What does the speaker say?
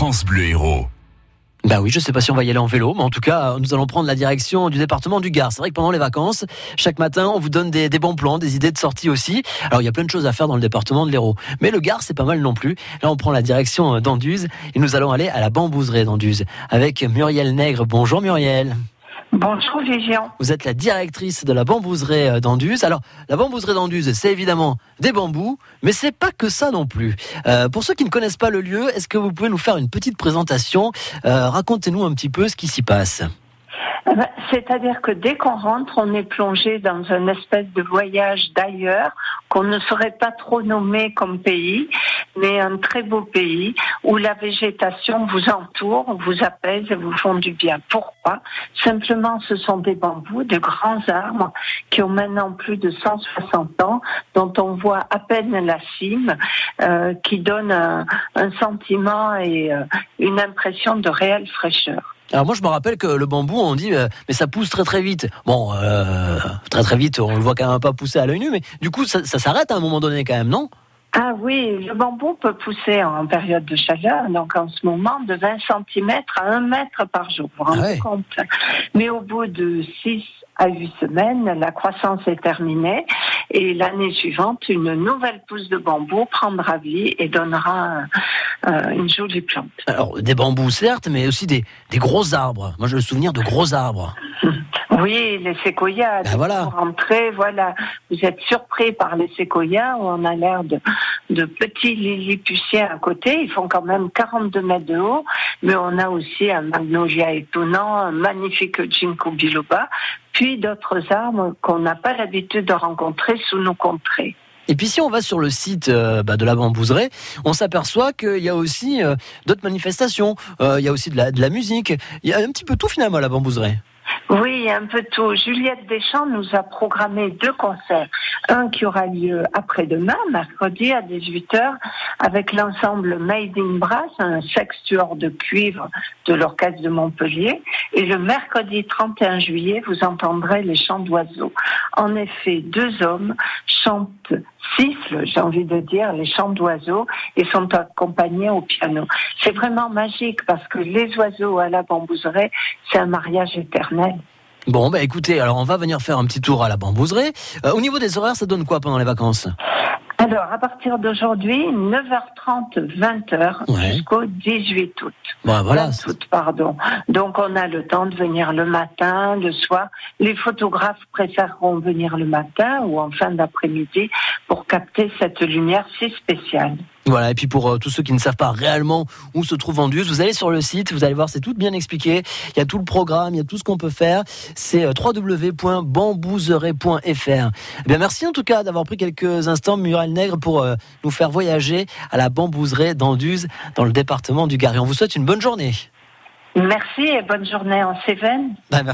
France Bleu Héros. Bah oui, je sais pas si on va y aller en vélo, mais en tout cas, nous allons prendre la direction du département du Gard. C'est vrai que pendant les vacances, chaque matin, on vous donne des, bons plans, des idées de sortie aussi. Alors, il y a plein de choses à faire dans le département de l'Hérault. Mais le Gard, c'est pas mal non plus. Là, on prend la direction d'Anduze et nous allons aller à la bambouserie d'Anduze avec Muriel Nègre. Bonjour Muriel. Bonjour Vivian. Vous êtes la directrice de la bambouserie d'Anduze. Alors, la bambouserie d'Anduze, c'est évidemment des bambous, mais c'est pas que ça non plus. Euh, pour ceux qui ne connaissent pas le lieu, est-ce que vous pouvez nous faire une petite présentation euh, Racontez-nous un petit peu ce qui s'y passe. Eh ben, c'est-à-dire que dès qu'on rentre, on est plongé dans une espèce de voyage d'ailleurs qu'on ne saurait pas trop nommer comme pays, mais un très beau pays où la végétation vous entoure, vous apaise et vous font du bien. Pourquoi? Simplement, ce sont des bambous, de grands arbres qui ont maintenant plus de 160 ans, dont on voit à peine la cime, euh, qui donne un, un sentiment et euh, une impression de réelle fraîcheur. Alors moi je me rappelle que le bambou on dit euh, mais ça pousse très très vite. Bon euh, très très vite on le voit quand même pas pousser à l'œil nu mais du coup ça, ça s'arrête à un moment donné quand même non? Ah oui, le bambou peut pousser en période de chaleur, donc en ce moment de 20 cm à 1 mètre par jour. Vous vous rendez Ah ouais. compte? Mais au bout de 6 à 8 semaines, la croissance est terminée et l'année suivante, une nouvelle pousse de bambou prendra vie et donnera euh, une jolie plante. Alors des bambous certes mais aussi des, des gros arbres. Moi j'ai le souvenir de gros arbres. Oui, les séquoias. Ben voilà. Vous rentrez, voilà, vous êtes surpris par les séquoias où on a l'air de, de petits lilliputiens à côté. Ils font quand même 42 mètres de haut, mais on a aussi un magnolia étonnant, un magnifique ginkgo biloba, puis d'autres arbres qu'on n'a pas l'habitude de rencontrer sous nos contrées. Et puis si on va sur le site euh, bah, de la bambouserie, on s'aperçoit qu'il y a aussi euh, d'autres manifestations. Euh, il y a aussi de la, musique. Il y a un petit peu tout finalement à la bambouserie. Oui, un peu tout. Juliette Deschamps nous a programmé deux concerts. Un qui aura lieu après-demain, mercredi à 18h, avec l'ensemble Made Brass, un sextuor de cuivre de l'Orchestre de Montpellier. Et le mercredi 31 juillet, vous entendrez les chants d'oiseaux. En effet, deux hommes chantent, sifflent, j'ai envie de dire, les chants d'oiseaux et sont accompagnés au piano. C'est vraiment magique parce que les oiseaux à la bambouserie, c'est un mariage éternel. Bon bah écoutez, alors on va venir faire un petit tour à la bambouserie. Euh, au niveau des horaires, ça donne quoi pendant les vacances? Alors, à partir d'aujourd'hui, 9h30, 20h Ouais. jusqu'au 18 août. Bah voilà. 20 août, pardon. Donc, on a le temps de venir le matin, le soir. Les photographes préféreront venir le matin ou en fin d'après-midi pour capter cette lumière si spéciale. Voilà, et puis pour euh, tous ceux qui ne savent pas réellement où se trouve Anduze, vous allez sur le site, vous allez voir, c'est tout bien expliqué. Il y a tout le programme, il y a tout ce qu'on peut faire. C'est euh. Eh bien, merci en tout cas d'avoir pris quelques instants, Muriel Nègre, pour euh, nous faire voyager à la bambouserie d'Anduze, dans le département du Gard. Et on vous souhaite une bonne journée. Merci et bonne journée en Cévennes. Bah.